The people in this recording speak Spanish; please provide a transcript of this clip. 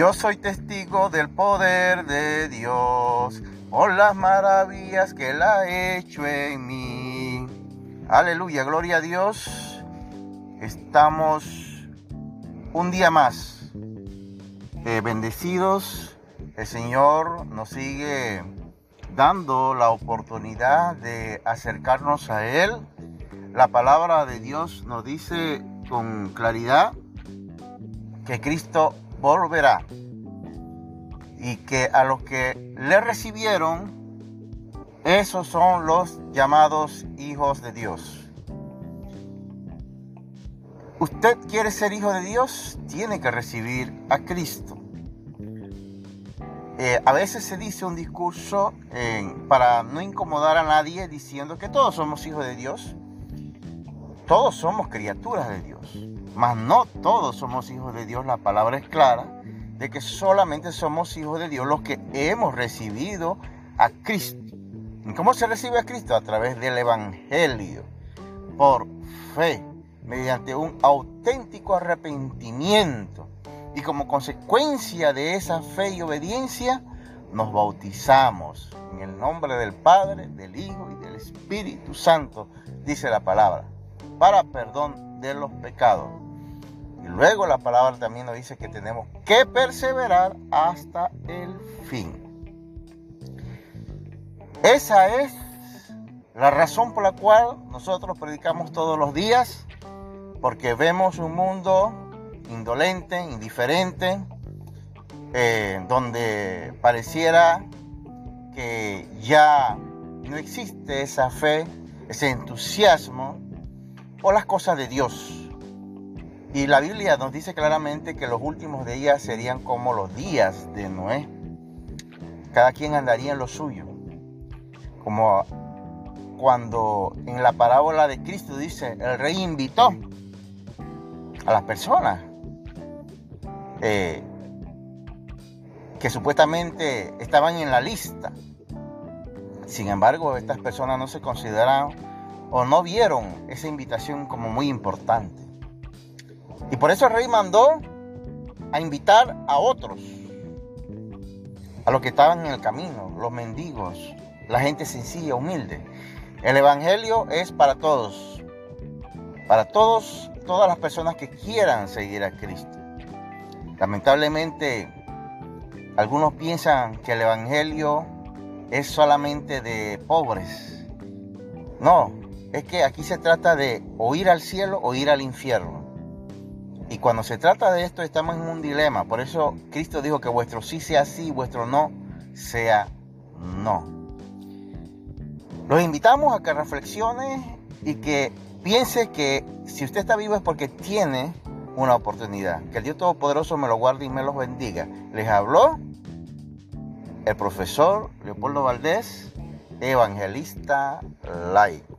Yo soy testigo del poder de Dios por las maravillas que Él ha hecho en mí. Aleluya, gloria a Dios. Estamos un día más eh, bendecidos. El Señor nos sigue dando la oportunidad de acercarnos a Él. La palabra de Dios nos dice con claridad que Cristo volverá y que a los que le recibieron, esos son los llamados hijos de Dios. Usted quiere ser hijo de Dios, tiene que recibir a Cristo. Eh, a veces se dice un discurso para no incomodar a nadie diciendo que todos somos hijos de Dios. Todos somos criaturas de Dios, mas no todos somos hijos de Dios. La palabra es clara de que solamente somos hijos de Dios los que hemos recibido a Cristo. ¿Y cómo se recibe a Cristo? A través del Evangelio, por fe, mediante un auténtico arrepentimiento. Y como consecuencia de esa fe y obediencia, nos bautizamos en el nombre del Padre, del Hijo y del Espíritu Santo, dice la palabra para perdón de los pecados. Y luego la palabra también nos dice que tenemos que perseverar hasta el fin. Esa es la razón por la cual nosotros predicamos todos los días, porque vemos un mundo indolente, indiferente, eh, donde pareciera que ya no existe esa fe, ese entusiasmo o las cosas de Dios. Y la Biblia nos dice claramente que los últimos días serían como los días de Noé. Cada quien andaría en lo suyo. Como cuando en la parábola de Cristo dice, el rey invitó a las personas eh, que supuestamente estaban en la lista. Sin embargo, estas personas no se consideraban o no vieron esa invitación como muy importante. Y por eso el rey mandó a invitar a otros, a los que estaban en el camino, los mendigos, la gente sencilla, humilde. El Evangelio es para todos, para todos, todas las personas que quieran seguir a Cristo. Lamentablemente, algunos piensan que el Evangelio es solamente de pobres. No, es que aquí se trata de o ir al cielo o ir al infierno. Y cuando se trata de esto estamos en un dilema. Por eso Cristo dijo que vuestro sí sea sí, vuestro no sea no. Los invitamos a que reflexione y que piense que si usted está vivo es porque tiene una oportunidad. Que el Dios Todopoderoso me lo guarde y me los bendiga. Les habló el profesor Leopoldo Valdés, evangelista laico.